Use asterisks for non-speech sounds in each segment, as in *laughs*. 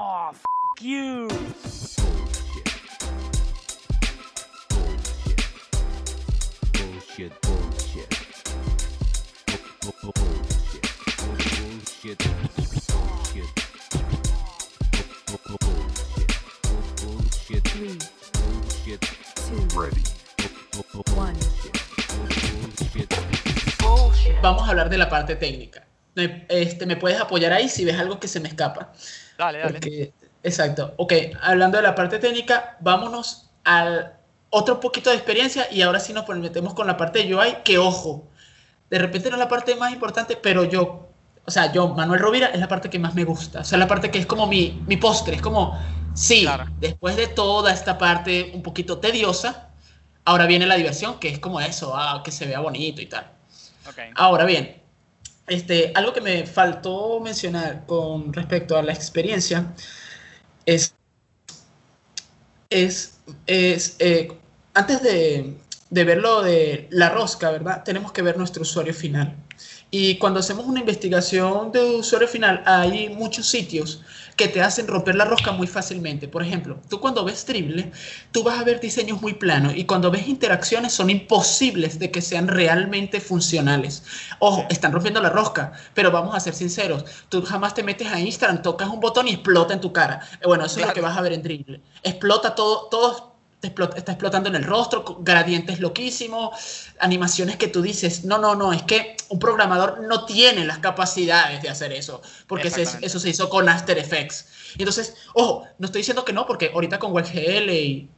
Oh, f you. Bullshit, bullshit. Bu- bu- Bullshit. Bullshit. Bullshit. Bu- bu- Bullshit. Bu- Bullshit. Three, Bullshit. two, Ready. Bu- bu- bu- one. Bullshit. Vamos a hablar de la parte técnica. Este, me puedes apoyar ahí si ves algo que se me escapa. Dale, dale. Porque, exacto. Ok, hablando de la parte técnica, vámonos al otro poquito de experiencia y ahora sí nos metemos con la parte de UI, que ojo, de repente no es la parte más importante, pero yo, o sea, yo, Manuel Rovira, es la parte que más me gusta. O sea, la parte que es como mi, mi postre, es como, sí, Claro. después de toda esta parte un poquito tediosa, ahora viene la diversión, que es como eso, ah, que se vea bonito y tal. Ok. Ahora bien, este, algo que me faltó mencionar con respecto a la experiencia es, es, es eh, antes de, de ver lo de la rosca, ¿verdad? Tenemos que ver nuestro usuario final. Y cuando hacemos una investigación de usuario final, hay muchos sitios que te hacen romper la rosca muy fácilmente. Por ejemplo, tú cuando ves Dribble, tú vas a ver diseños muy planos y cuando ves interacciones son imposibles de que sean realmente funcionales. Ojo, están rompiendo la rosca, pero vamos a ser sinceros, tú jamás te metes a Instagram, tocas un botón y explota en tu cara. Eh, Bueno, eso es lo que vas a ver en Dribble. Explota todo, todo te está explotando en el rostro, gradientes loquísimos, animaciones que tú dices, no, no, no, es que un programador no tiene las capacidades de hacer eso, porque se- eso se hizo con After Effects. Y entonces, ojo, no estoy diciendo que no, porque ahorita con WebGL y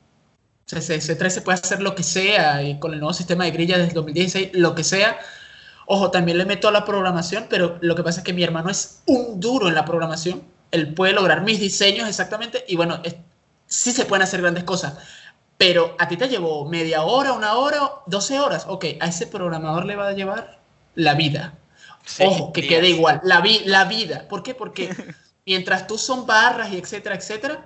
CSS3 se puede hacer lo que sea, y con el nuevo sistema de grilla desde 2016, lo que sea. Ojo, también le meto a la programación, pero lo que pasa es que mi hermano es un duro en la programación. Él puede lograr mis diseños exactamente, y bueno, es- sí se pueden hacer grandes cosas. Pero a ti te llevó media hora, una hora, 12 horas. Ok, a ese programador le va a llevar la vida. Sí, Ojo, que días. quede igual, la, vi- la vida. ¿Por qué? Porque *laughs* mientras tú son barras y etcétera, etcétera,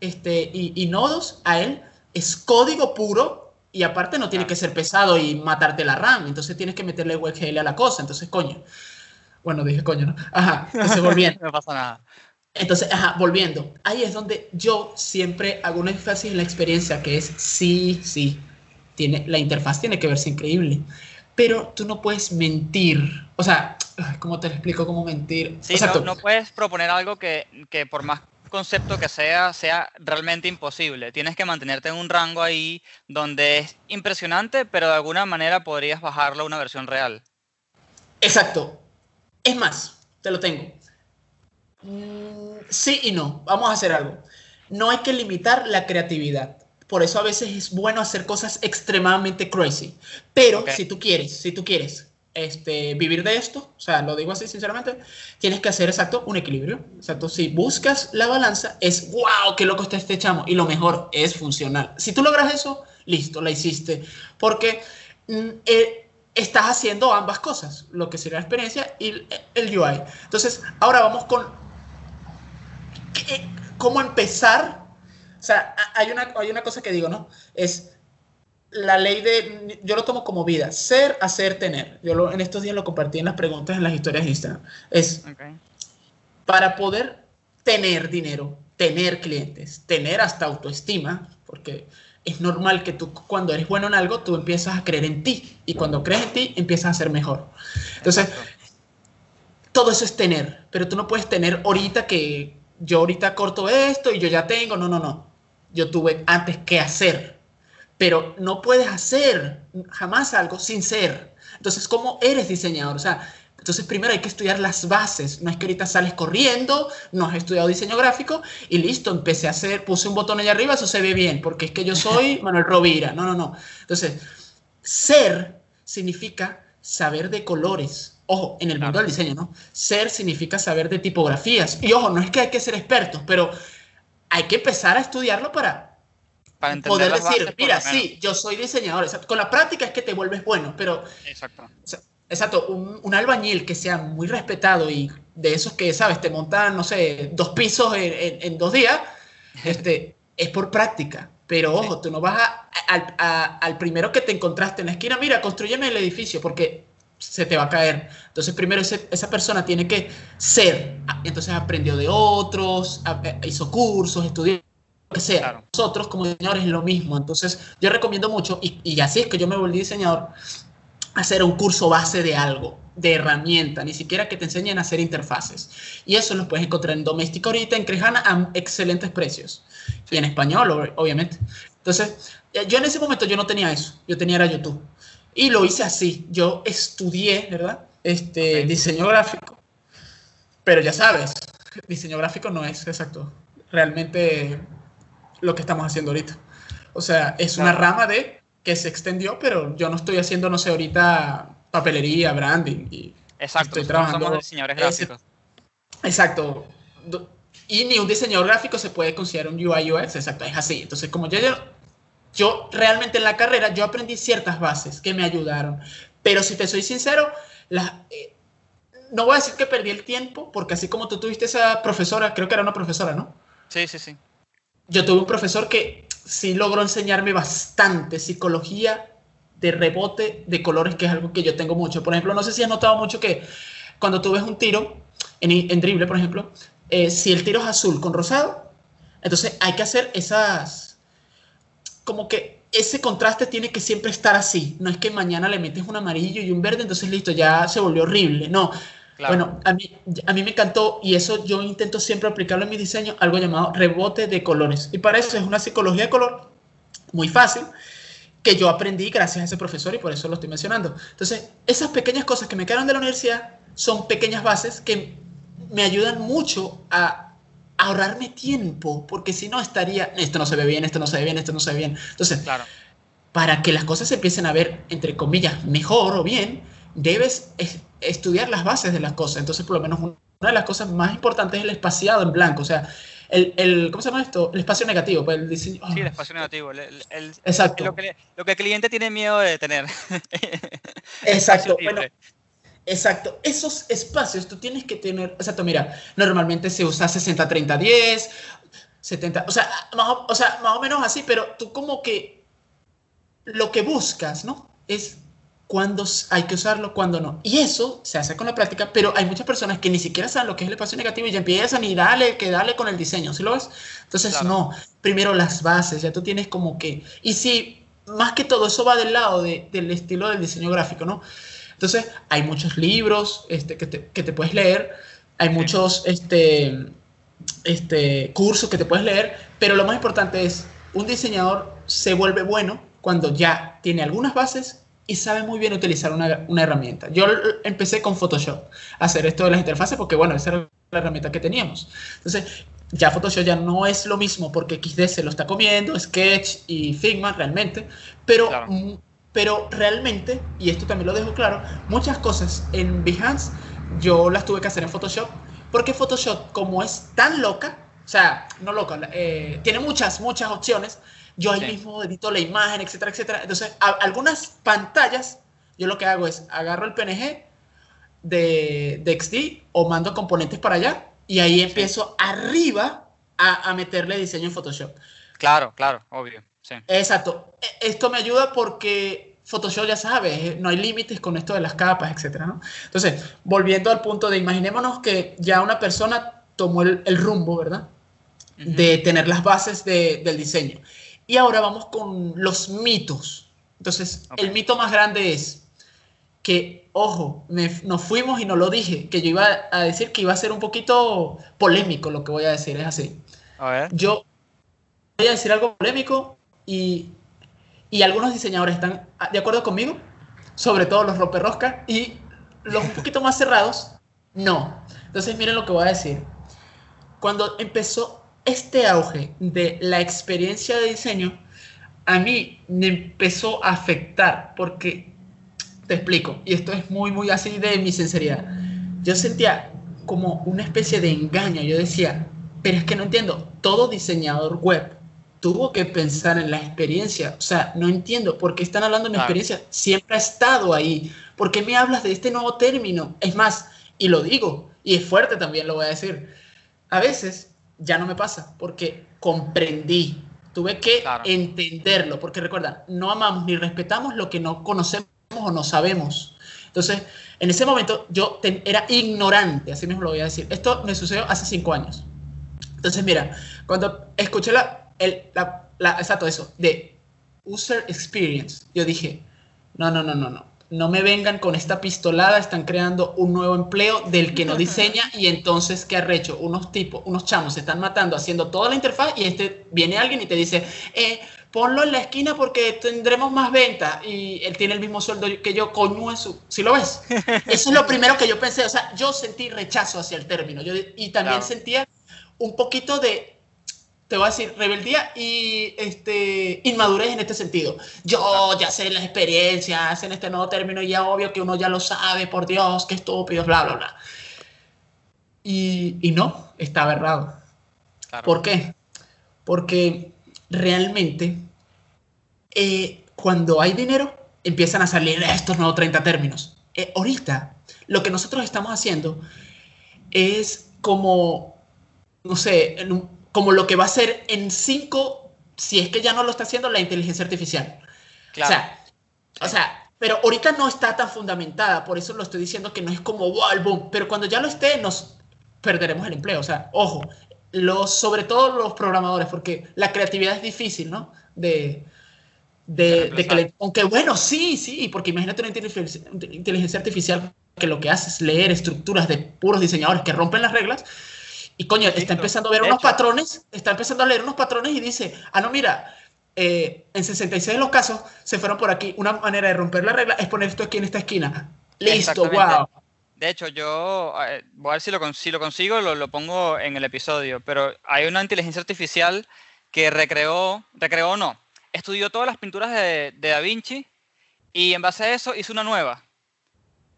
este, y, y nodos, a él es código puro y aparte no tiene que ser pesado y matarte la RAM. Entonces tienes que meterle WebGL a la cosa. Entonces, coño. Bueno, dije coño, ¿no? Ajá, entonces *laughs* volviendo. No pasa nada. Entonces, ajá, volviendo. Ahí es donde yo siempre hago un énfasis en la experiencia, que es sí, sí, tiene, la interfaz tiene que verse increíble, pero tú no puedes mentir. O sea, ¿cómo te lo explico cómo mentir? Sí, no, no puedes proponer algo que, que por más concepto que sea, sea realmente imposible. Tienes que mantenerte en un rango ahí donde es impresionante, pero de alguna manera podrías bajarlo a una versión real. Exacto. Es más, te lo tengo. Mm, sí y no. Vamos a hacer algo. No hay que limitar la creatividad. Por eso a veces es bueno hacer cosas extremadamente crazy. Pero si tú quieres, si tú quieres este, vivir de esto, o sea, lo digo así sinceramente, tienes que hacer exacto un equilibrio. Exacto. Si buscas la balanza, es wow, qué loco está este chamo. Y lo mejor es funcional. Si tú logras eso, listo, la hiciste. Porque mm, eh, estás haciendo ambas cosas, lo que sería la experiencia y el, el UI. Entonces, ahora vamos con qué- cómo empezar. O sea, hay una, hay una cosa que digo, ¿no? Es la ley de, yo lo tomo como vida, ser, hacer, tener. Yo lo- en estos días lo compartí en las preguntas en las historias de Instagram. Es Ok. para poder tener dinero, tener clientes, tener hasta autoestima, porque es normal que tú cuando eres bueno en algo, tú empiezas a creer en ti y cuando crees en ti, empiezas a ser mejor. Entonces, Exacto. todo eso es tener, pero tú no puedes tener ahorita que yo ahorita corto esto y yo ya tengo, no, no, no. Yo tuve antes que hacer, pero no puedes hacer jamás algo sin ser. Entonces, ¿cómo eres diseñador? O sea, entonces primero hay que estudiar las bases. No es que ahorita sales corriendo, no has estudiado diseño gráfico y listo, empecé a hacer, puse un botón allá arriba, eso se ve bien, porque es que yo soy *laughs* Manuel Rovira. No, no, no. Entonces, ser significa saber de colores. Ojo, en el mundo del diseño, ¿no? Ser significa saber de tipografías. Y ojo, no es que hay que ser expertos, pero hay que empezar a estudiarlo para Para poder decir, bases, mira, sí, yo soy diseñador. Exacto. Con la práctica es que te vuelves bueno, pero Exacto. o sea, Exacto, un, un albañil que sea muy respetado y de esos que, ¿sabes? Te montan, no sé, dos pisos en, en- en dos días, *laughs* este, es por práctica. Pero ojo, tú no vas a- al, a- al primero que te encontraste en la esquina, mira, construyeme el edificio, porque se te va a caer. Entonces, primero ese- esa persona tiene que ser. Entonces, aprendió de otros, eh, hizo cursos, estudió, lo que sea. Claro. Nosotros, como diseñadores, es lo mismo. Entonces, yo recomiendo mucho, y, y así es que yo me volví diseñador, hacer un curso base de algo, de herramienta, ni siquiera que te enseñen a hacer interfaces. Y eso lo puedes encontrar en Doméstica ahorita, en Crejana, a excelentes precios. Y en español, ob- obviamente. Entonces, eh, yo en ese momento yo no tenía eso, yo tenía era YouTube. Y lo hice así, yo estudié, ¿verdad? Este, diseño gráfico. Pero ya sabes, diseño gráfico no es exacto, realmente lo que estamos haciendo ahorita. O sea, es una rama de que se extendió, pero yo no estoy haciendo, no sé, ahorita papelería, branding. Y Exacto, estoy trabajando somos diseñadores ese- gráficos. Exacto. Y ni un diseñador gráfico se puede considerar un UI UX, exacto, es así. Entonces, como yo, yo, realmente en la carrera, yo aprendí ciertas bases que me ayudaron. Pero si te soy sincero, eh, no voy a decir que perdí el tiempo, porque así como tú tuviste esa profesora, creo que era una profesora, ¿no? Sí, sí, sí. Yo tuve un profesor que sí logró enseñarme bastante psicología de rebote de colores, que es algo que yo tengo mucho. Por ejemplo, no sé si has notado mucho que cuando tú ves un tiro en, en drible, por ejemplo, eh, si el tiro es azul con rosado, entonces hay que hacer esas, como que ese contraste tiene que siempre estar así. No es que mañana le metes un amarillo y un verde, entonces listo, ya se volvió horrible. No, Claro. bueno, a mí, a mí me encantó y eso yo intento siempre aplicarlo en mi diseño, algo llamado rebote de colores. Y para eso es una psicología de color muy fácil que yo aprendí gracias a ese profesor y por eso lo estoy mencionando. Entonces, esas pequeñas cosas que me quedaron de la universidad son pequeñas bases que me ayudan mucho a ahorrarme tiempo, porque si no estaría, esto no se ve bien, esto no se ve bien, esto no se ve bien. Entonces, Claro. para que las cosas se empiecen a ver, entre comillas, mejor o bien, debes es- estudiar las bases de las cosas. Entonces, por lo menos una de las cosas más importantes es el espaciado en blanco. O sea, el, el ¿cómo se llama esto? El espacio negativo. Pues el diseño. Sí, el espacio negativo. el- el- el- Exacto. lo, que, lo que el cliente tiene miedo de tener. *laughs* Exacto. Bueno, libre. Exacto, esos espacios tú tienes que tener, exacto, mira, normalmente se usa 60, 30, 10, 70, o sea, más o, o sea, más o menos así, pero tú como que lo que buscas, ¿no? Es cuándo hay que usarlo, cuándo no. Y eso se hace con la práctica, pero hay muchas personas que ni siquiera saben lo que es el espacio negativo y ya empiezan y dale, que dale con el diseño, ¿sí lo ves? Entonces, Claro. no, primero las bases, ya tú tienes como que, y si más que todo eso va del lado de- del estilo del diseño gráfico, ¿no? Entonces, hay muchos libros este, que, te, que te puedes leer, hay muchos este, este, cursos que te puedes leer, pero lo más importante es, un diseñador se vuelve bueno cuando ya tiene algunas bases y sabe muy bien utilizar una, una herramienta. Yo empecé con Photoshop a hacer esto de las interfaces porque, bueno, esa era la herramienta que teníamos. Entonces, ya Photoshop ya no es lo mismo porque XD se lo está comiendo, Sketch y Figma realmente, pero, Claro. Pero realmente, y esto también lo dejo claro, muchas cosas en Behance yo las tuve que hacer en Photoshop porque Photoshop, como es tan loca, o sea, no loca, eh, tiene muchas, muchas opciones, yo ahí Sí. mismo edito la imagen, etcétera, etcétera. Entonces, a- algunas pantallas, yo lo que hago es agarro el PNG de, de XD o mando componentes para allá y ahí empiezo arriba a, a meterle diseño en Photoshop. Claro, claro, obvio. Sí. Exacto. E- Esto me ayuda porque Photoshop ya sabes, eh, no hay límites con esto de las capas, etcétera, ¿no? Entonces, volviendo al punto de imaginémonos que ya una persona tomó el, el rumbo, ¿verdad? De tener las bases de- del diseño. Y ahora vamos con los mitos. Entonces, el mito más grande es que, ojo, me- nos fuimos y no lo dije, que yo iba a decir que iba a ser un poquito polémico lo que voy a decir, es así A ver. yo voy a decir algo polémico y, y algunos diseñadores están de acuerdo conmigo, sobre todo los romperrosca y los un poquito más cerrados, no. Entonces miren lo que voy a decir. Cuando empezó este auge de la experiencia de diseño, a mí me empezó a afectar porque, te explico, y esto es muy, muy así de mi sinceridad, yo sentía como una especie de engaño, yo decía, pero es que no entiendo, todo diseñador web tuvo que pensar en la experiencia, o sea, no entiendo por qué están hablando de mi experiencia, siempre ha estado ahí, ¿por qué me hablas de este nuevo término? Es más, y lo digo, y es fuerte también lo voy a decir, a veces ya no me pasa porque comprendí, tuve que Claro. entenderlo, porque recuerda, no amamos ni respetamos lo que no conocemos o no sabemos. Entonces, en ese momento yo ten- era ignorante, así mismo lo voy a decir. Esto me sucedió hace cinco años. Entonces, mira, cuando escuché la, el, la, la- exacto eso, de user experience, yo dije, no, no, no, no, no. No me vengan con esta pistolada, están creando un nuevo empleo del que no diseña *laughs* y entonces, ¿qué arrecho? Unos tipos, unos chamos se están matando haciendo toda la interfaz y este viene alguien y te dice, eh, ponlo en la esquina porque tendremos más ventas y él tiene el mismo sueldo que yo, coño eso, ¿sí lo ves? *laughs* Eso es lo primero que yo pensé, o sea, yo sentí rechazo hacia el término yo, y también Claro. sentía un poquito de, te voy a decir, rebeldía y este, inmadurez en este sentido. Yo ya sé las experiencias en este nuevo término y ya obvio que uno ya lo sabe, por Dios, qué estúpido, bla, bla, bla. Y, y no, estaba errado. Claro. ¿Por qué? Porque realmente eh, cuando hay dinero empiezan a salir estos nuevos 30 términos. Eh, ahorita lo que nosotros estamos haciendo es como, no sé, en un- como lo que va a ser en 5, si es que ya no lo está haciendo la inteligencia artificial. Claro. O sea, o sea, pero ahorita no está tan fundamentada, por eso lo estoy diciendo que no es como wow, boom, pero cuando ya lo esté nos perderemos el empleo, o sea, ojo, los, sobre todo los programadores, porque la creatividad es difícil, ¿no? De, De que le- aunque bueno, sí, sí, porque imagínate una inteligencia, inteligencia artificial que lo que hace es leer estructuras de puros diseñadores que rompen las reglas y coño, está empezando a ver De unos hecho. patrones, está empezando a leer unos patrones y dice, ah, no, mira, eh, en 66 de los casos se fueron por aquí. Una manera de romper la regla es poner esto aquí en esta esquina. Listo, wow. De hecho, yo eh, voy a ver si lo, si lo consigo, lo, lo pongo en el episodio, pero hay una inteligencia artificial que recreó, recreó o no, estudió todas las pinturas de, de Da Vinci y en base a eso hizo una nueva.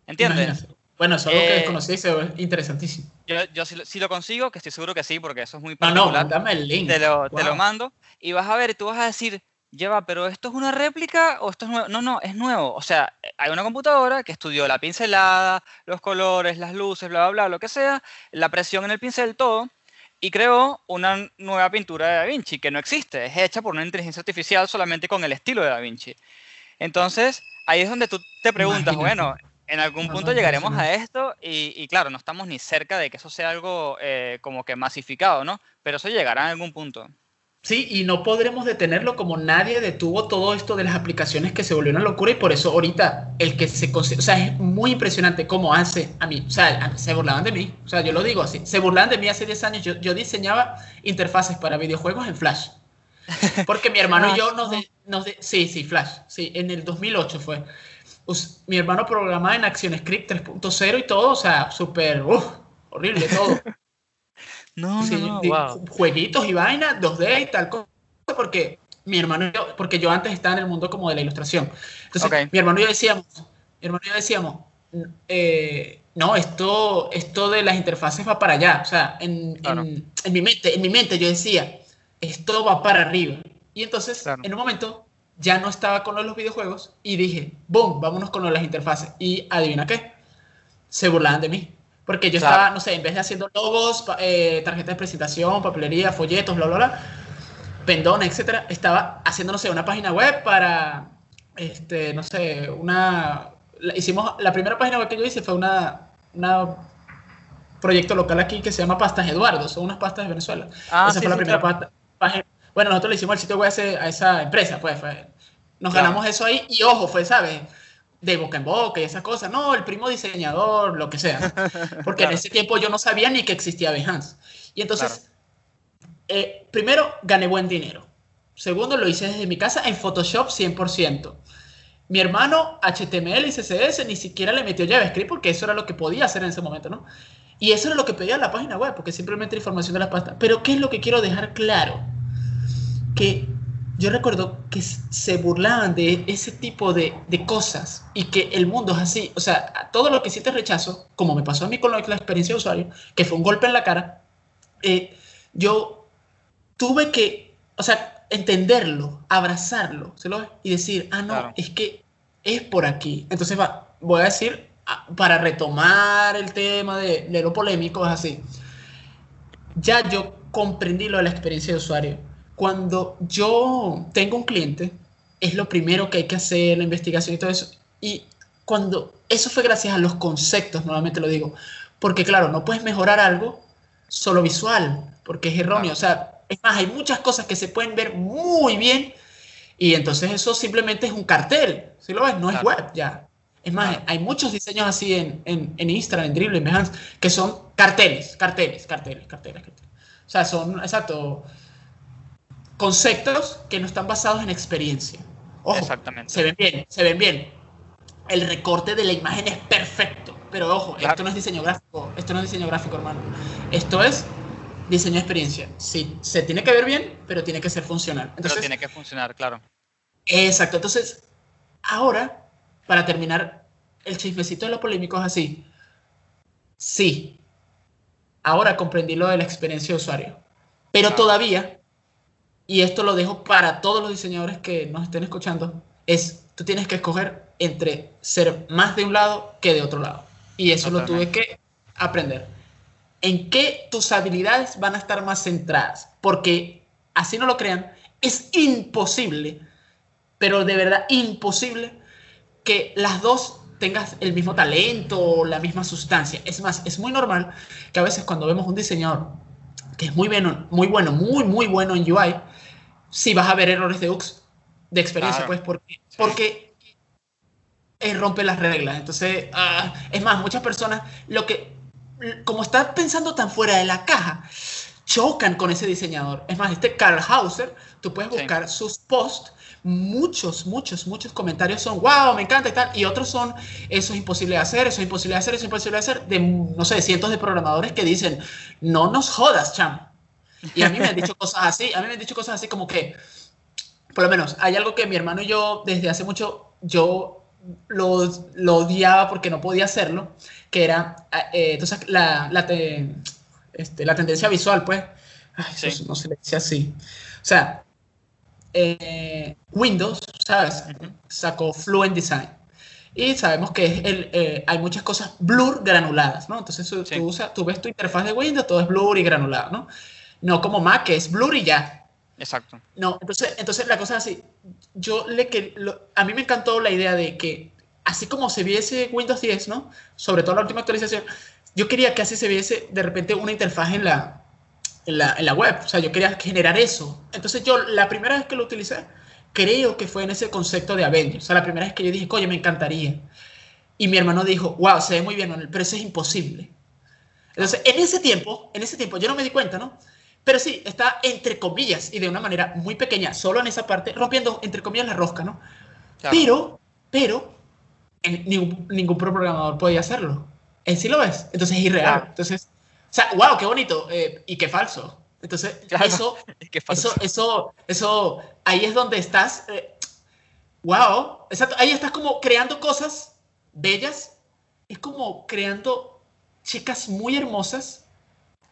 ¿Entiendes? Imagínate. Bueno, eso es algo que Eh, desconocí ve interesantísimo. Yo, yo si, lo- si lo consigo, que estoy seguro que sí, porque eso es muy No, no, particular, mándame el link. te, lo, te lo mando y vas a ver tú vas a decir, lleva, pero esto es una réplica o esto es nuevo. No, no, es nuevo. O sea, hay una computadora que estudió la pincelada, los colores, las luces, bla, bla, bla, lo que sea, la presión en el pincel, todo, y creó una nueva pintura de Da Vinci que no existe, es hecha por una inteligencia artificial solamente con el estilo de Da Vinci. Entonces, ahí es donde tú te preguntas, Imagínate. bueno, en algún punto llegaremos a esto y, y claro, no estamos ni cerca de que eso sea algo eh, como que masificado, ¿no? Pero eso llegará en algún punto. Sí, y no podremos detenerlo como nadie detuvo todo esto de las aplicaciones que se volvió una locura y por eso ahorita el que se o sea, es muy impresionante cómo hace a mí, o sea, se burlaban de mí, o sea, yo lo digo así, se burlaban de mí hace 10 años, yo, yo diseñaba interfaces para videojuegos en Flash, porque mi hermano y *laughs* yo nos, de- nos de- sí, sí, Flash, sí, en el 2008 fue, mi hermano programaba en ActionScript 3.0 y todo, o sea, súper, horrible todo. *laughs* No, Sí, no, no, wow. jueguitos y vaina, 2D y tal cosa, porque mi hermano y yo, porque yo antes estaba en el mundo como de la ilustración. Entonces, mi hermano y yo decíamos, mi hermano y yo decíamos, eh, no, esto, esto de las interfaces va para allá. O sea, en, Claro. en, en mi mente, en mi mente yo decía, esto va para arriba. Y entonces, Claro. en un momento, ya no estaba con los videojuegos y dije, boom, vámonos con las interfaces. Y adivina qué, se burlaban de mí. Porque yo Claro. estaba, no sé, en vez de haciendo logos, eh, tarjetas de presentación, papelería, folletos, bla, bla, bla, pendones, etcétera, estaba haciendo, no sé, una página web para, este, no sé, una... la- hicimos, la primera página web que yo hice fue una, una proyecto local aquí que se llama Pastas Eduardo, son unas pastas de Venezuela. Ah, Esa sí, fue la sí, primera claro. pasta- página. Bueno, nosotros le hicimos el sitio web a, esa empresa, pues, fue- nos Claro. ganamos eso ahí y ojo, fue, ¿sabes? De boca en boca y esas cosas. No, el primo diseñador, lo que sea. *laughs* Porque en Claro. ese tiempo yo no sabía ni que existía Behance. Y entonces, eh, primero, gané buen dinero. Segundo, lo hice desde mi casa en Photoshop 100%. Mi hermano, HTML y CSS, ni siquiera le metió JavaScript porque eso era lo que podía hacer en ese momento, ¿no? Y eso era lo que pedía la página web, porque simplemente la información de las pastas. Pero ¿qué es lo que quiero dejar claro? Que yo recuerdo que se burlaban de ese tipo de, de cosas y que el mundo es así. O sea, todo lo que sientes rechazo, como me pasó a mí con la, experiencia de usuario, que fue un golpe en la cara, eh, yo tuve que, o sea, entenderlo, abrazarlo, ¿se lo ves? Y decir, ah, no, Claro. es que es por aquí. Entonces, va, voy a decir, para retomar el tema de, de lo polémico, es así. Ya yo comprendí lo de la experiencia de usuario. Cuando yo tengo un cliente, es lo primero que hay que hacer, la investigación y todo eso. Y cuando eso fue gracias a los conceptos, nuevamente lo digo, porque claro, no puedes mejorar algo solo visual, porque es erróneo. O sea, es más, hay muchas cosas que se pueden ver muy bien y entonces eso simplemente es un cartel. Si lo ves, no es web ya. Es más, hay muchos diseños así en, en, en Instagram, en Dribble, en Behance, que son carteles, carteles, carteles, carteles, carteles. O sea, son, exacto, conceptos que no están basados en experiencia. Ojo, Exactamente. se ven bien, se ven bien. El recorte de la imagen es perfecto, pero ojo, Claro. esto no es diseño gráfico, esto no es diseño gráfico, hermano. Esto es diseño de experiencia. Sí, se tiene que ver bien, pero tiene que ser funcional. Pero Entonces, tiene que funcionar, claro. Exacto. Entonces, ahora, para terminar, el chismecito de lo polémico es así. Sí, ahora comprendí lo de la experiencia de usuario. Pero Claro. todavía, y esto lo dejo para todos los diseñadores que nos estén escuchando, es tú tienes que escoger entre ser más de un lado que de otro lado. Y eso lo tuve Totalmente. que aprender. ¿En qué tus habilidades van a estar más centradas? Porque, así no lo crean, es imposible, pero de verdad imposible, que las dos tengas el mismo talento o la misma sustancia. Es más, es muy normal que a veces cuando vemos un diseñador que es muy bueno, muy bueno, muy, muy bueno en UI, sí vas a ver errores de UX de experiencia, Claro. pues, porque, porque rompe las reglas. Entonces, ah, es más, muchas personas, lo que, como están pensando tan fuera de la caja, chocan con ese diseñador. Es más, este Karl Hauser, tú puedes Sí. buscar sus posts, muchos, muchos, muchos comentarios son, wow, me encanta y tal, y otros son, eso es imposible de hacer, eso es imposible de hacer, eso es imposible de hacer, de, no sé, cientos de programadores que dicen, no nos jodas, cham. Y a mí me han dicho cosas así, a mí me han dicho cosas así como que, por lo menos, hay algo que mi hermano y yo, desde hace mucho, yo lo, lo odiaba porque no podía hacerlo, que era, eh, entonces, la, la, te- este, la tendencia visual, pues, ay, eso Sí. no se le dice así. O sea, eh, Windows, ¿sabes? Ujú. Sacó Fluent Design. Y sabemos que es el, eh, hay muchas cosas blur granuladas, ¿no? Entonces Sí. tú usas- tú ves tu interfaz de Windows, todo es blur y granulado, ¿no? No como Mac, que es blur y ya. Exacto. No, entonces, entonces la cosa es así. Yo le que lo- a mí me encantó la idea de que así como se viese Windows 10, ¿no? Sobre todo la última actualización, yo quería que así se viese de repente una interfaz en la, en la, en la web. O sea, yo quería generar eso. Entonces yo la primera vez que lo utilicé, creo que fue en ese concepto de Avengers. O sea, la primera vez que yo dije, coño, me encantaría. Y mi hermano dijo, wow, se ve muy bien, pero eso es imposible. Entonces, en ese tiempo, en ese tiempo, yo no me di cuenta, ¿no? Pero sí, está entre comillas y de una manera muy pequeña, solo en esa parte, rompiendo entre comillas la rosca, ¿no? Claro. Pero, pero, ningún, ningún programador podía hacerlo. En sí lo ves. Entonces es irreal. Claro. Entonces, o sea, wow, qué bonito eh, y qué falso. Entonces, Claro. eso, *laughs* Qué falso. eso, eso, eso, ahí es donde estás, eh, wow, exacto, ahí estás como creando cosas bellas, es como creando chicas muy hermosas,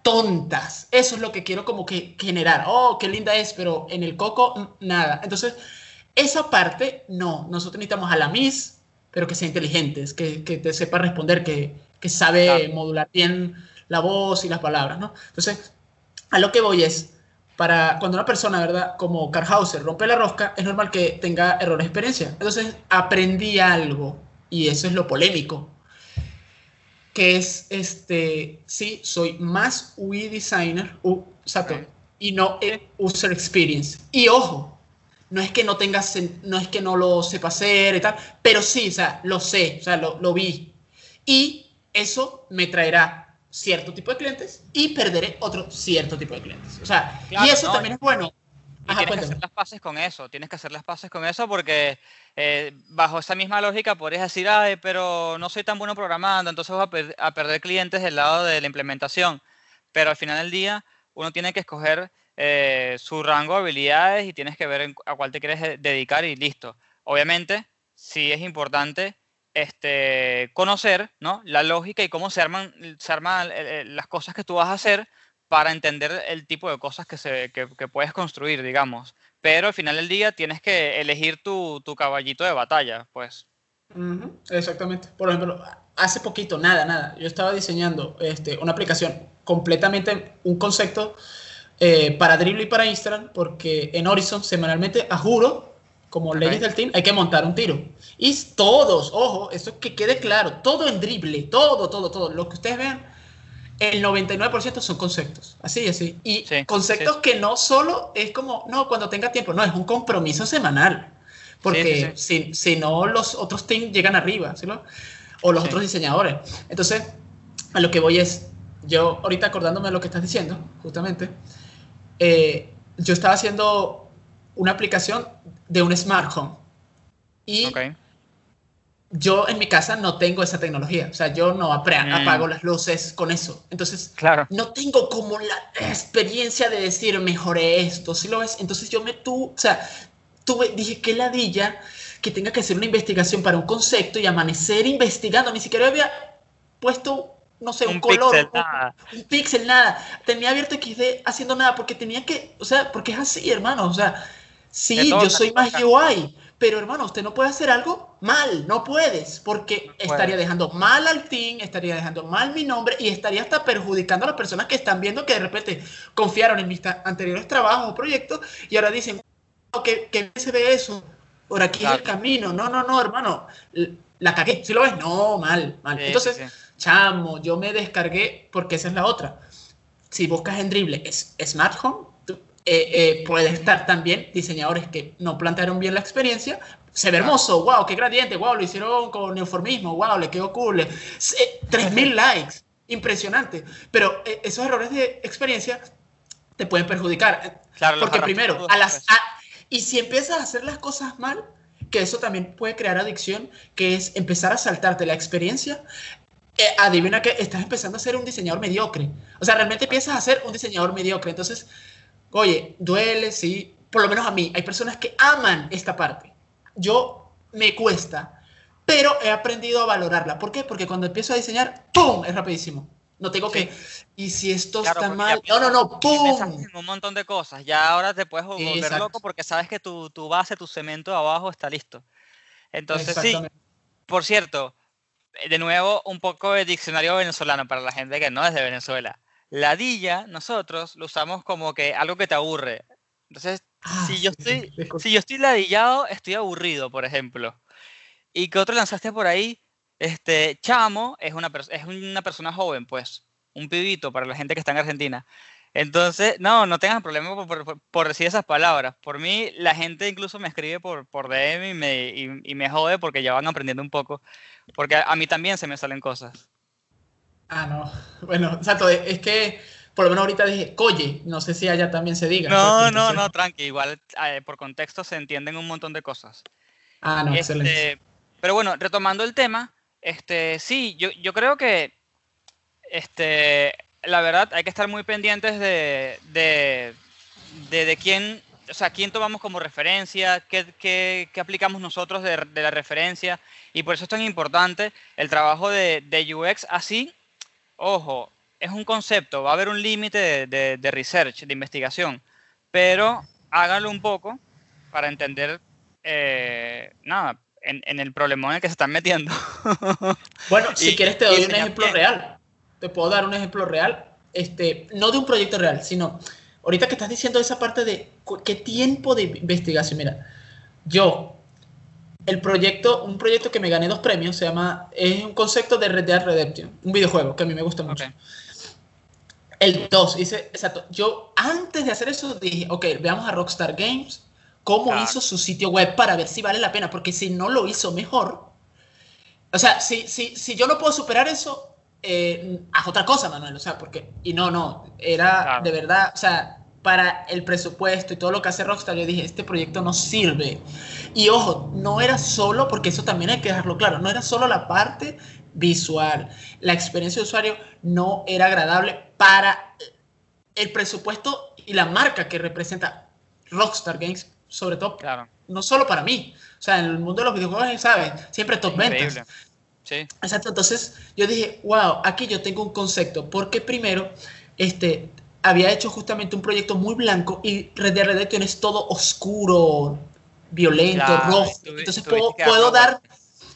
tontas, eso es lo que quiero como que generar, oh, qué linda es, pero en el coco, nada, entonces, esa parte, no, nosotros necesitamos a la Miss, pero que sea inteligente, que, que te sepa responder, que, que sabe Claro. modular bien la voz y las palabras, ¿no? Entonces, a lo que voy es, para cuando una persona, ¿verdad? Como Carl Hauser rompe la rosca, es normal que tenga errores de experiencia. Entonces, aprendí algo, y eso es lo polémico, que es, este, sí, soy más UI designer, exacto, Ok. y no user experience. Y ojo, no es que no tengas, sen- no es que no lo sepa hacer y tal, pero sí, o sea, lo sé, o sea, lo, lo vi. Y eso me traerá cierto tipo de clientes y perderé otro cierto tipo de clientes. O sea, Claro, y eso no, también es bueno. Y Ajá, tienes que cuéntame. hacer las paces con eso, tienes que hacer las paces con eso porque eh, bajo esa misma lógica podrías decir, ay, pero no soy tan bueno programando, entonces voy a, per- a perder clientes del lado de la implementación. Pero al final del día uno tiene que escoger eh, su rango de habilidades y tienes que ver a cuál te quieres de- dedicar y listo. Obviamente, sí es importante este, conocer ¿no? la lógica y cómo se arman, se arman eh, eh, las cosas que tú vas a hacer para entender el tipo de cosas que, se, que, que puedes construir, digamos. Pero al final del día tienes que elegir tu, tu caballito de batalla, pues. Exactamente. Por ejemplo, hace poquito, nada, nada, yo estaba diseñando este, una aplicación completamente, un concepto eh, para Dribble y para Instagram, porque en Horizon semanalmente, a juro, como Ok. leyes del team, hay que montar un tiro. Y todos, ojo, eso que quede claro, todo en dribble, todo, todo, todo. Lo que ustedes vean, el 99% son conceptos, así, así. Y Sí, conceptos que no solo es como, no, cuando tenga tiempo, no, es un compromiso semanal. Porque Si, si no, los otros teams llegan arriba, ¿sí? lo? O los otros diseñadores. Entonces, a lo que voy es, yo ahorita acordándome de lo que estás diciendo, justamente, eh, yo estaba haciendo una aplicación de un smart home. Y. yo en mi casa no tengo esa tecnología. O sea, yo no Mm. apago las luces con eso. Entonces, Claro. no tengo como la experiencia de decir mejoré esto, ¿sí lo ves? Entonces yo me tu, o sea, tuve, dije qué ladilla que tenga que hacer una investigación para un concepto y amanecer investigando, ni siquiera había puesto, no sé, un, Un color, píxel, un, nada. un píxel, nada. Tenía abierto XD haciendo nada porque tenía que, o sea, porque es así, hermano, o sea, sí, yo soy más. UI, pero hermano, usted no puede hacer algo mal, no puedes, porque estaría dejando mal al team, estaría dejando mal mi nombre y estaría hasta perjudicando a las personas que están viendo que de repente confiaron en mis anteriores trabajos o proyectos y ahora dicen, "Oh, ¿qué, qué se ve eso? Por aquí es el Claro. camino. No, no, no, hermano, la cagué. ¿Sí lo ves? No, mal, mal. Sí, Entonces, sí, chamo, yo me descargué porque esa es la otra. Si buscas en Dribble es Smart Home, eh, eh, puede estar también diseñadores que no plantearon bien la experiencia. Se ve Claro. hermoso, wow, qué gradiente, wow, lo hicieron con neoformismo, wow, le quedó cool. Eh, 3000 likes, impresionante. Pero eh, esos errores de experiencia te pueden perjudicar. Claro, los Porque primero, a las, a- y si empiezas a hacer las cosas mal, que eso también puede crear adicción, que es empezar a saltarte la experiencia, eh, adivina que estás empezando a ser un diseñador mediocre. O sea, realmente empiezas a ser un diseñador mediocre. Entonces, oye, duele, sí. Por lo menos a mí, hay personas que aman esta parte. Yo me cuesta, pero he aprendido a valorarla. ¿Por qué? Porque cuando empiezo a diseñar, ¡pum! Es rapidísimo. No tengo Sí. que, y si esto Claro, está mal, no, no, no, ¡pum! un montón de cosas. Ya ahora te puedes volver Exacto. loco porque sabes que tu, tu base, tu cemento de abajo está listo. Entonces, sí, por cierto, de nuevo, un poco de diccionario venezolano para la gente que no es de Venezuela. Ladilla, nosotros lo usamos como que algo que te aburre. Entonces, Ah, si yo estoy, si yo estoy ladillado, estoy aburrido, por ejemplo. ¿Y qué otro lanzaste por ahí? Este, chamo es una, es una persona joven, pues, un pibito para la gente que está en Argentina. Entonces, no, no tengas problema por, por- por- por decir esas palabras. Por mí, la gente incluso me escribe por, por DM y me, y, y me jode porque ya van aprendiendo un poco. Porque a, a mí también se me salen cosas. Ah, no. Bueno, exacto. Es que por lo menos ahorita dije coye. No sé si allá también se diga. No, no, no, tranqui. Igual eh, por contexto se entienden un montón de cosas. Ah, no, excelente. Este, pero bueno, retomando el tema, este, sí, yo, yo creo que este, la verdad hay que estar muy pendientes de, de, de, de quién, o sea, quién tomamos como referencia, qué, qué- qué aplicamos nosotros de, de la referencia, y por eso es tan importante el trabajo de, de UX así, ojo, es un concepto, va a haber un límite de, de- de research, de investigación, pero háganlo un poco para entender, eh, nada, en, en el problema en el que se están metiendo. *laughs* Bueno, si quieres te doy un ejemplo real. Te puedo dar un ejemplo real, este, no de un proyecto real, sino ahorita que estás diciendo esa parte de qué tiempo de investigación. Mira, yo, el proyecto, un proyecto que me gané dos premios, se llama, es un concepto de Red Dead Redemption, un videojuego que a mí me gusta mucho. El 2, dice, exacto. Yo antes de hacer eso dije, ok, veamos a Rockstar Games, cómo hizo su sitio web para ver si vale la pena, porque si no lo hizo mejor, o sea, si, si, si yo no puedo superar eso, eh, haz otra cosa, Manuel, o sea, porque, y no, no, era Claro. de verdad, o sea, para el presupuesto y todo lo que hace Rockstar, yo dije, este proyecto no sirve. Y ojo, no era solo, porque eso también hay que dejarlo claro, no era solo la parte visual, la experiencia de usuario no era agradable para el presupuesto y la marca que representa Rockstar Games, sobre todo, Claro, no solo para mí, o sea, en el mundo de los videojuegos, ¿sabes? Siempre top ventas. increíble. Sí, Exacto, entonces yo dije, wow, aquí yo tengo un concepto, porque primero, este, había hecho justamente un proyecto muy blanco y Red Dead Redemption es todo oscuro, violento, rojo, entonces puedo, puedo dar,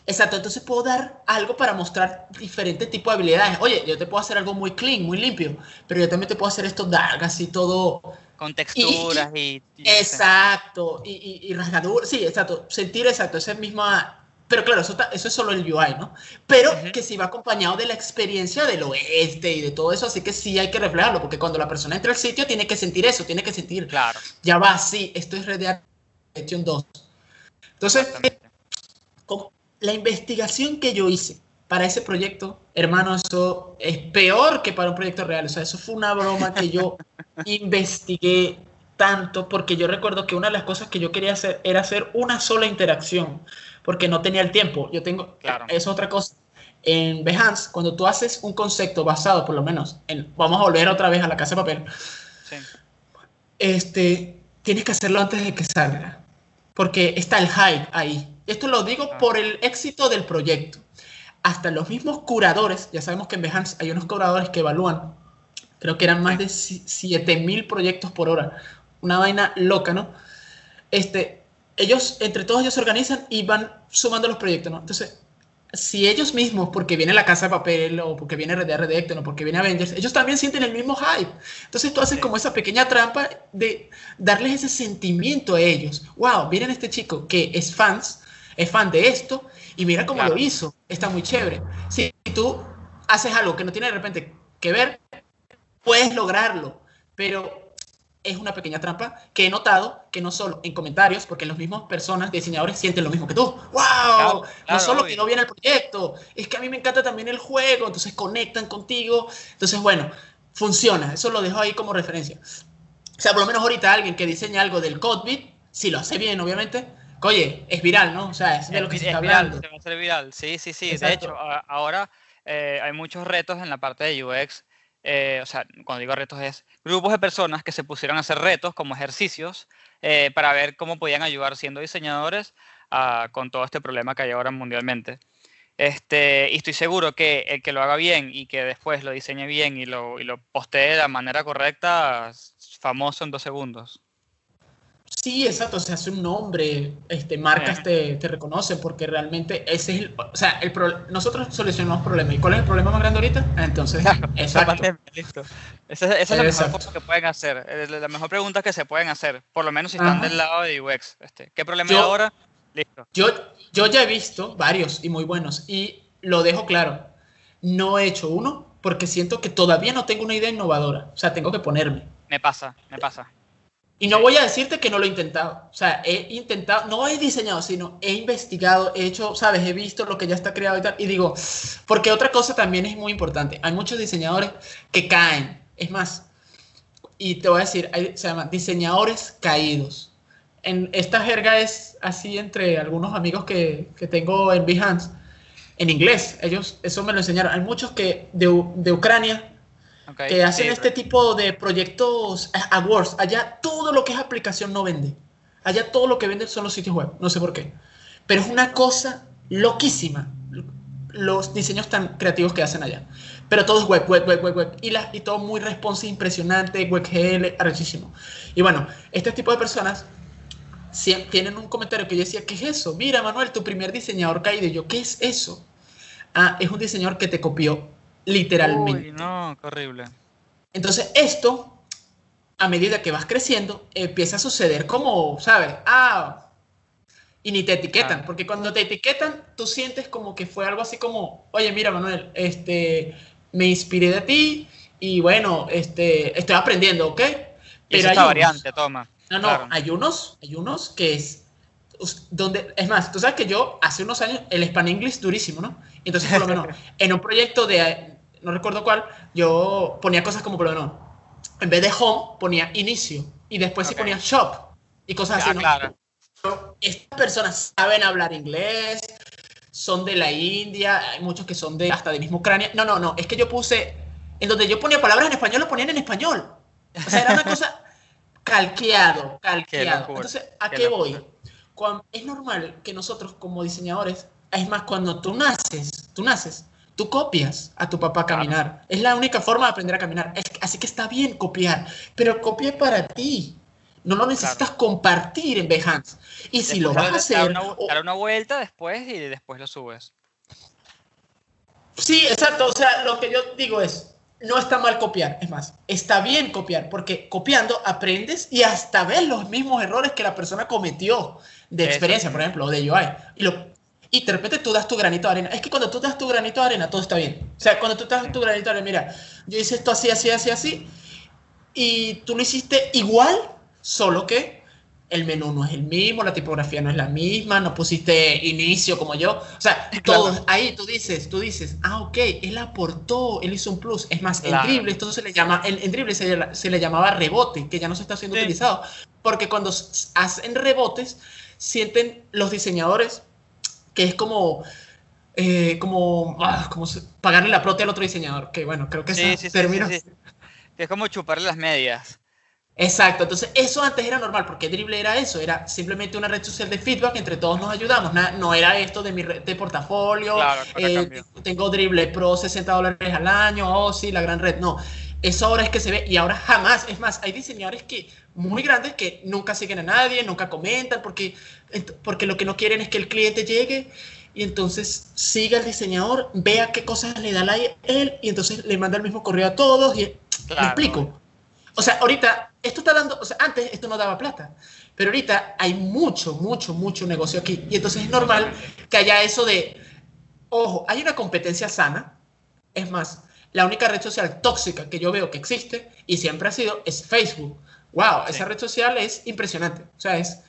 exacto, entonces puedo dar algo para mostrar diferentes tipos de habilidades. Oye, yo te puedo hacer algo muy clean, muy limpio, pero yo también te puedo hacer esto dark, así todo, con texturas y... y- Exacto, y, y, y rasgadura, sí, exacto, sentir exacto, esa misma Pero claro, eso, es solo el UI, ¿no? Pero que sí va acompañado de la experiencia del oeste y de todo eso, así que sí hay que reflejarlo, porque cuando la persona entra al sitio tiene que sentir eso, tiene que sentir, Claro. ya va, sí, esto es Red Dead Redemption 2. Entonces, exactamente. como la investigación que yo hice para ese proyecto, hermano, eso es peor que para un proyecto real. O sea, eso fue una broma que yo *laughs* investigué tanto porque yo recuerdo que una de las cosas que yo quería hacer era hacer una sola interacción porque no tenía el tiempo. Yo tengo, Claro. es otra cosa. En Behance, cuando tú haces un concepto basado, por lo menos, en, vamos a volver otra vez a la casa de papel, Sí. este, tienes que hacerlo antes de que salga, porque está el hype ahí. Esto lo digo Ah. por el éxito del proyecto. Hasta los mismos curadores, ya sabemos que en Behance hay unos curadores que evalúan, creo que eran más de 7000 proyectos por hora, una vaina loca, ¿no? Este, ellos, entre todos ellos se organizan y van sumando los proyectos, ¿no? Entonces, si ellos mismos, porque viene la casa de papel o porque viene Red Dead Redemption o porque viene Avengers, ellos también sienten el mismo hype. Entonces tú haces Sí. como esa pequeña trampa de darles ese sentimiento a ellos. Wow, miren este chico que es fans, es fan de esto y mira cómo Claro. lo hizo. Está muy chévere. Si tú haces algo que no tiene de repente que ver, puedes lograrlo, pero es una pequeña trampa que he notado que no solo en comentarios, porque los mismos personas, diseñadores, sienten lo mismo que tú. ¡Wow! no claro, solo obvio. que no viene el proyecto, es que a mí me encanta también el juego, entonces conectan contigo. Entonces, bueno, funciona. Eso lo dejo ahí como referencia. O sea, por lo menos ahorita alguien que diseña algo del Codebit, si lo hace bien, obviamente, oye, es viral, ¿no? O sea, es de lo que Es se está es viral, hablando. se va a hacer viral. Sí, sí, sí. De Exacto. hecho, a- ahora eh, hay muchos retos en la parte de UX. Eh, o sea, cuando digo retos es grupos de personas que se pusieron a hacer retos como ejercicios eh, para ver cómo podían ayudar siendo diseñadores a- con todo este problema que hay ahora mundialmente. Este, y estoy seguro que el que lo haga bien y que después lo diseñe bien y lo, y lo postee de la manera correcta, famoso en dos segundos. Sí, exacto, se hace un nombre, este, marcas te, te reconocen porque realmente ese es el, o sea, el pro- nosotros solucionamos problemas. ¿Y cuál es el problema más grande ahorita? Ah, Entonces, *laughs* exacto. pandemia, listo. Esa, esa es la mejor cosa que pueden hacer, es la mejor pregunta que se pueden hacer, por lo menos si están Ajá. del lado de UX. Este, ¿Qué problema hay Yo- ahora? Listo. Yo, yo ya he visto varios y muy buenos y lo dejo claro, no he hecho uno porque siento que todavía no tengo una idea innovadora, o sea, tengo que ponerme. Me pasa, me pasa. Y no voy a decirte que no lo he intentado. O sea, he intentado, no he diseñado, sino he investigado, he hecho, sabes, he visto lo que ya está creado y tal. Y digo, porque otra cosa también es muy importante. Hay muchos diseñadores que caen. Es más, y te voy a decir, se llama diseñadores caídos. En esta jerga es así entre algunos amigos que, que tengo en Behance, en inglés. Ellos, eso me lo enseñaron. Hay muchos que de, de Ucrania Ok, que hacen sí, este tipo de proyectos eh, awards. Allá todo lo que es aplicación no vende. Allá todo lo que vende son los sitios web. No sé por qué. Pero es una cosa loquísima los diseños tan creativos que hacen allá. Pero todo es web, web, web, web, web. Y, la- y todo muy responsive, impresionante, WebGL, arrechísimo. Y bueno, este tipo de personas sie- tienen un comentario que yo decía, ¿qué es eso? Mira, Manuel, tu primer diseñador caído. Y yo, ¿qué es eso? Ah, es un diseñador que te copió literalmente. Uy, no, horrible. Entonces, esto, a medida que vas creciendo, empieza a suceder como, ¿sabes? Ah, y ni te etiquetan, Ah. porque cuando te etiquetan, tú sientes como que fue algo así como, oye, mira, Manuel, este, me inspiré de ti y bueno, este, estoy aprendiendo, ¿ok? Hay es la unos- variante, toma. no, no, Claro. hay unos, hay unos que es donde, es más, tú sabes que yo hace unos años el Span English durísimo, ¿no? Entonces, por lo menos, *laughs* en un proyecto de, no recuerdo cuál, yo ponía cosas como, por lo menos, en vez de home, ponía inicio, y después sí Ok. ponía shop, y cosas así, Ah, ¿no? claro. Pero Estas personas saben hablar inglés, son de la India, hay muchos que son de hasta de mismo Ucrania. No, no, no, es que yo puse, en donde yo ponía palabras en español, lo ponían en español. O sea, era una cosa *laughs* calqueado, calqueado. Entonces, ¿a qué qué, voy? locura. Cuan- es normal que nosotros como diseñadores, es más, cuando tú naces, tú naces, tú copias a tu papá a Claro. caminar. Es la única forma de aprender a caminar. Es- así que está bien copiar, pero copia para ti. No lo necesitas compartir en Behance. Y si lo vas a hacer, Dale una, una vuelta después y después lo subes. Sí, exacto. O sea, lo que yo digo es, no está mal copiar. Es más, está bien copiar, porque copiando aprendes y hasta ves los mismos errores que la persona cometió de experiencia, por ejemplo, o de UI. Y, lo, y de repente tú das tu granito de arena. Es que cuando tú das tu granito de arena, todo está bien. O sea, cuando tú das tu granito de arena, mira, yo hice esto así, así, así, así, y tú lo hiciste igual, solo que el menú no es el mismo, la tipografía no es la misma, no pusiste inicio como yo. O sea, Claro. ahí tú dices, tú dices, ah, ok, él aportó, él hizo un plus. Es más, Claro. en Dribbble esto se le llama, en Dribbble se, le- se le llamaba rebote, que ya no se está siendo Sí. utilizado. Porque cuando hacen rebotes, sienten los diseñadores que es como, eh, como, ah, como pagarle la prote al otro diseñador. Que bueno, creo que Sí, sí, términos- es como chuparle las medias. Exacto, entonces eso antes era normal, porque Dribble era eso, era simplemente una red social de feedback, entre todos nos ayudamos, na- no era esto de mi red de portafolio, Claro, eh, tengo Dribble Pro 60 dólares al año, oh sí, la gran red, no, eso ahora es que se ve y ahora jamás, es más, hay diseñadores que muy grandes que nunca siguen a nadie, nunca comentan, porque, porque lo que no quieren es que el cliente llegue y entonces siga el diseñador, vea qué cosas le da like a él y entonces le manda el mismo correo a todos y... ¿Me Claro. explico? O sea, ahorita, esto está dando, o sea, antes esto no daba plata, pero ahorita hay mucho, mucho, mucho negocio aquí. Y entonces es normal que haya eso de, ojo, hay una competencia sana. Es más, la única red social tóxica que yo veo que existe y siempre ha sido es Facebook. Wow, Sí. esa red social es impresionante. O sea, es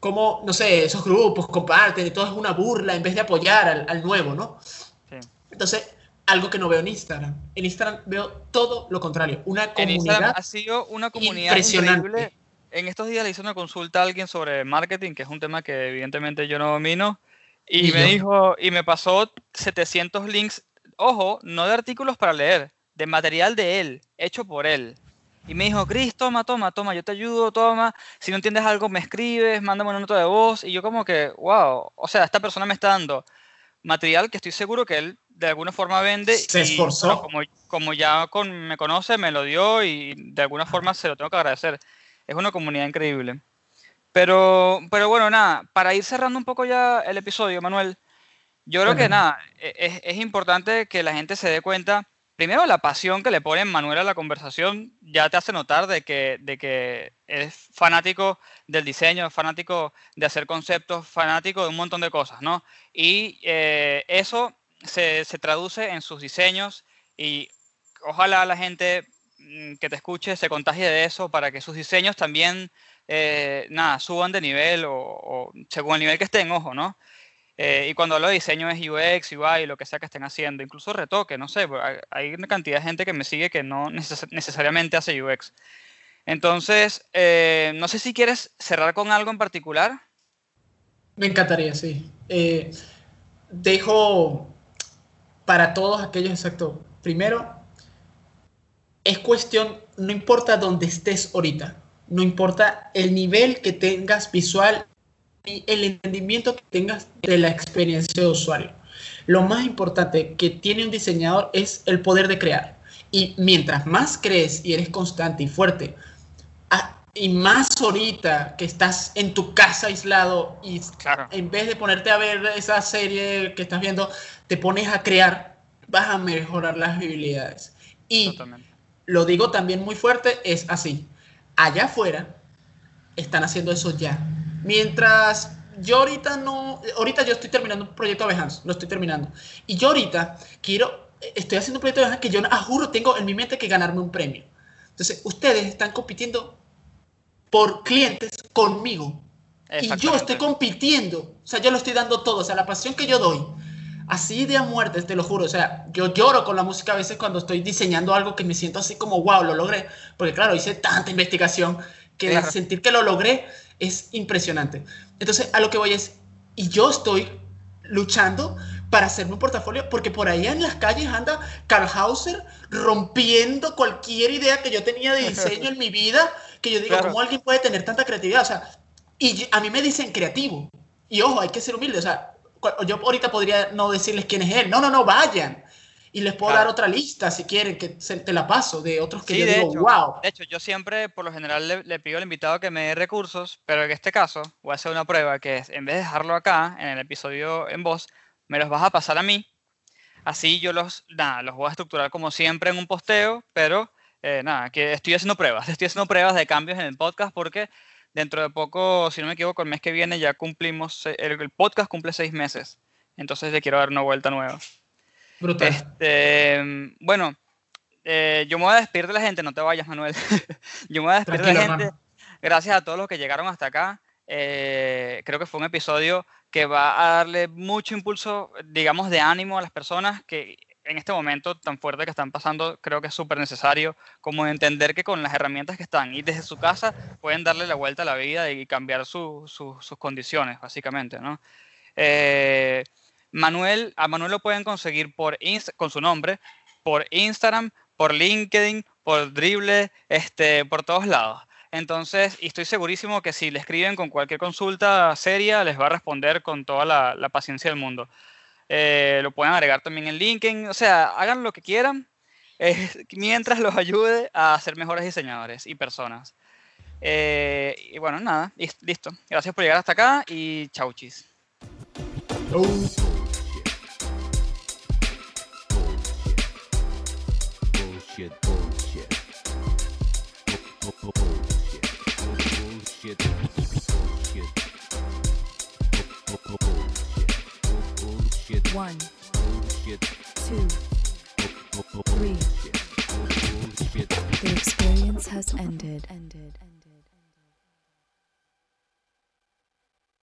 como, no sé, esos grupos comparten y todo es una burla en vez de apoyar al, al nuevo, ¿no? Sí. Entonces, algo que no veo en Instagram. En Instagram veo todo lo contrario. Una En comunidad Instagram ha sido una comunidad impresionante. increíble. En estos días le hice una consulta a alguien sobre marketing, que es un tema que evidentemente yo no domino, y me yo. dijo, y me pasó 700 links, ojo, no de artículos para leer, de material de él, hecho por él. Y me dijo, Chris, toma, toma, toma, yo te ayudo, toma. Si no entiendes algo, me escribes, mándame una nota de voz. Y yo como que, wow, o sea, esta persona me está dando material que estoy seguro que él de alguna forma vende. Se y, esforzó. bueno, como, como ya con, me conoce, me lo dio y de alguna forma se lo tengo que agradecer. Es una comunidad increíble. Pero, pero bueno, nada, para ir cerrando un poco ya el episodio, Manuel, yo creo que nada, e- es, es importante que la gente se dé cuenta, primero la pasión que le pone Manuel a la conversación ya te hace notar de que, de que es fanático del diseño, fanático de hacer conceptos, fanático de un montón de cosas, ¿no? Y eh, eso se, se traduce en sus diseños y ojalá la gente mm, que te escuche se contagie de eso para que sus diseños también, eh, nada, suban de nivel o, o según el nivel que estén, ojo, ¿no? Eh, y cuando hablo de diseño es UX, UI, lo que sea que estén haciendo, incluso retoque, no sé, pues, hay- una cantidad de gente que me sigue que no neces- necesariamente hace UX. Entonces, eh, no sé si quieres cerrar con algo en particular. Me encantaría, sí. Eh, dejo para todos aquellos, exacto. Primero, es cuestión, no importa dónde estés ahorita, no importa el nivel que tengas visual el entendimiento que tengas de la experiencia de usuario. Lo más importante que tiene un diseñador es el poder de crear. Y mientras más crees y eres constante y fuerte, y más ahorita que estás en tu casa aislado y Claro. en vez de ponerte a ver esa serie que estás viendo, te pones a crear, vas a mejorar las habilidades. Y Totalmente. lo digo también muy fuerte, es así. Allá afuera están haciendo eso ya. Mientras yo ahorita no, ahorita yo estoy terminando un proyecto de Behance, lo estoy terminando. Y yo ahorita quiero, estoy haciendo un proyecto de Behance que yo, ah, juro, tengo en mi mente que ganarme un premio. Entonces, ustedes están compitiendo por clientes conmigo. Y yo estoy compitiendo. O sea, yo lo estoy dando todo. O sea, la pasión que yo doy. Así de a muerte, te lo juro. O sea, yo lloro con la música a veces cuando estoy diseñando algo que me siento así como, wow, lo logré. Porque claro, hice tanta investigación que Claro. sentir que lo logré es impresionante. Entonces, a lo que voy es, y yo estoy luchando para hacerme un portafolio, porque por ahí en las calles anda Karl Hauser rompiendo cualquier idea que yo tenía de diseño en mi vida, que yo digo, Claro. ¿cómo alguien puede tener tanta creatividad? O sea, y a mí me dicen creativo. Y ojo, hay que ser humilde. O sea, yo ahorita podría no decirles quién es él. No, no, no, vayan. Y les puedo Claro. dar otra lista si quieren, que se- te la paso, de otros que Sí, yo de digo, hecho, wow. De hecho, yo siempre, por lo general, le, le pido al invitado que me dé recursos, pero en este caso voy a hacer una prueba que es, en vez de dejarlo acá, en el episodio en voz, me los vas a pasar a mí. Así yo los, nada, los voy a estructurar como siempre en un posteo, pero eh, nada, que estoy haciendo pruebas. *laughs* Estoy haciendo pruebas de cambios en el podcast porque dentro de poco, si no me equivoco, el mes que viene ya cumplimos, el, el podcast cumple seis meses. Entonces le quiero dar una vuelta nueva. Brutal. Este, bueno, eh, yo me voy a despedir de la gente, no te vayas, Manuel. *laughs* yo me voy a despedir de la gente. Gracias a todos los que llegaron hasta acá. Eh, creo que fue un episodio que va a darle mucho impulso, digamos, de ánimo a las personas que en este momento tan fuerte que están pasando, creo que es súper necesario, como entender que con las herramientas que están y desde su casa pueden darle la vuelta a la vida y cambiar su- su- sus condiciones, básicamente, ¿no? Eh, Manuel, a Manuel lo pueden conseguir por con su nombre, por Instagram, por LinkedIn, por Dribble, este, por todos lados. Entonces, y estoy segurísimo que si le escriben con cualquier consulta seria, les va a responder con toda la, la paciencia del mundo. Eh, lo pueden agregar también en LinkedIn, o sea, hagan lo que quieran eh, *laughs* mientras los ayude a ser mejores diseñadores y personas. Eh, y bueno, nada, listo. Gracias por llegar hasta acá y chau chis. Bullshit, bullshit. Bu- bu- Bullshit. Bullshit. Bullshit. Bu- bu- Bullshit. One, Bullshit. two, three. The experience has ended. Ended.